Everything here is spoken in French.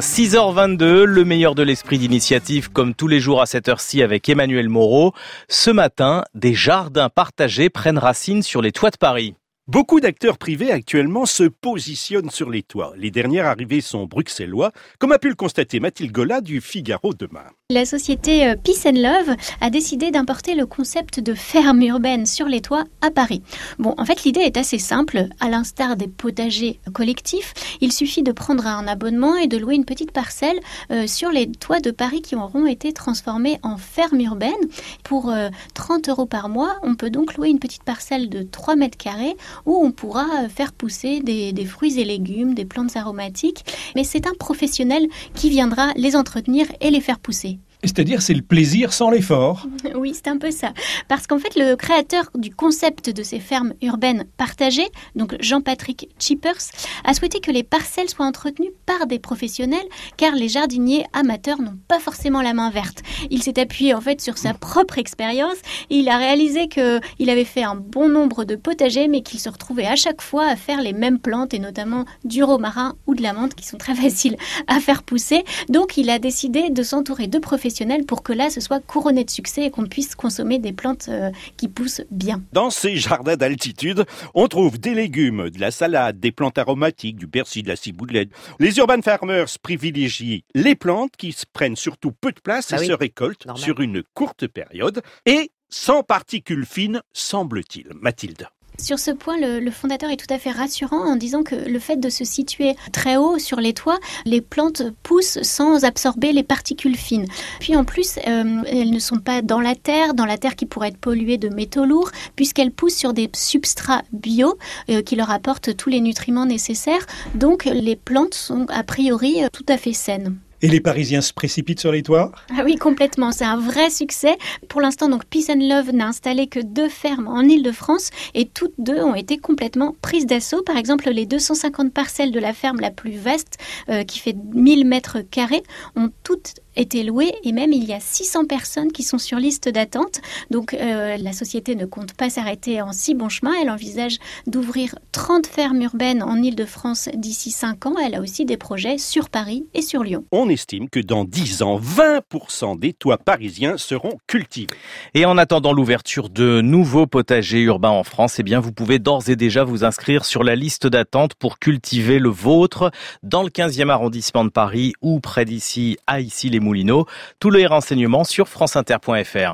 6h22, le meilleur de l'esprit d'initiative comme tous les jours à cette heure-ci avec Emmanuel Moreau. Ce matin, des jardins partagés prennent racine sur les toits de Paris. Beaucoup d'acteurs privés actuellement se positionnent sur les toits. Les dernières arrivées sont bruxellois, comme a pu le constater Mathilde Gola du Figaro demain. La société euh, Peace and Love a décidé d'importer le concept de ferme urbaine sur les toits à Paris. Bon, en fait, l'idée est assez simple. À l'instar des potagers collectifs, il suffit de prendre un abonnement et de louer une petite parcelle euh, sur les toits de Paris qui auront été transformés en ferme urbaine. Pour 30 euh, euros par mois, on peut donc louer une petite parcelle de 3 mètres carrés où on pourra faire pousser des, des fruits et légumes, des plantes aromatiques. Mais c'est un professionnel qui viendra les entretenir et les faire pousser. C'est-à-dire c'est le plaisir sans l'effort. Oui, c'est un peu ça. Parce qu'en fait, le créateur du concept de ces fermes urbaines partagées, donc Jean-Patrick Chippers, a souhaité que les parcelles soient entretenues par des professionnels, car les jardiniers amateurs n'ont pas forcément la main verte. Il s'est appuyé en fait sur sa propre expérience et il a réalisé qu'il avait fait un bon nombre de potagers, mais qu'il se retrouvait à chaque fois à faire les mêmes plantes, et notamment du romarin ou de la menthe, qui sont très faciles à faire pousser. Donc, il a décidé de s'entourer de professionnels pour que là, ce soit couronné de succès et qu'on puisse consommer des plantes euh, qui poussent bien. Dans ces jardins d'altitude, on trouve des légumes, de la salade, des plantes aromatiques, du persil, de la ciboulette. Les urban farmers privilégient les plantes qui se prennent surtout peu de place et ah se récoltent sur une courte période et sans particules fines, semble-t-il. Mathilde. Sur ce point, le, fondateur est tout à fait rassurant en disant que le fait de se situer très haut sur les toits, les plantes poussent sans absorber les particules fines. Puis en plus, euh, elles ne sont pas dans la terre, dans la terre qui pourrait être polluée de métaux lourds, puisqu'elles poussent sur des substrats bio euh, qui leur apportent tous les nutriments nécessaires. Donc les plantes sont a priori tout à fait saines. Et les Parisiens se précipitent sur les toits? Ah oui, complètement. C'est un vrai succès. Pour l'instant, donc Peace and Love n'a installé que deux fermes en Ile-de-France et toutes deux ont été complètement prises d'assaut. Par exemple, les 250 parcelles de la ferme la plus vaste, euh, qui fait 1000 mètres carrés, ont toutes été louées et même il y a 600 personnes qui sont sur liste d'attente. Donc euh, la société ne compte pas s'arrêter en si bon chemin. Elle envisage d'ouvrir 30 fermes urbaines en Ile-de-France d'ici 5 ans. Elle a aussi des projets sur Paris et sur Lyon. On estime que dans 10 ans, 20% des toits parisiens seront cultivés. Et en attendant l'ouverture de nouveaux potagers urbains en France, eh bien vous pouvez d'ores et déjà vous inscrire sur la liste d'attente pour cultiver le vôtre dans le 15e arrondissement de Paris ou près d'ici à ici les Moulineaux. Tous les renseignements sur franceinter.fr.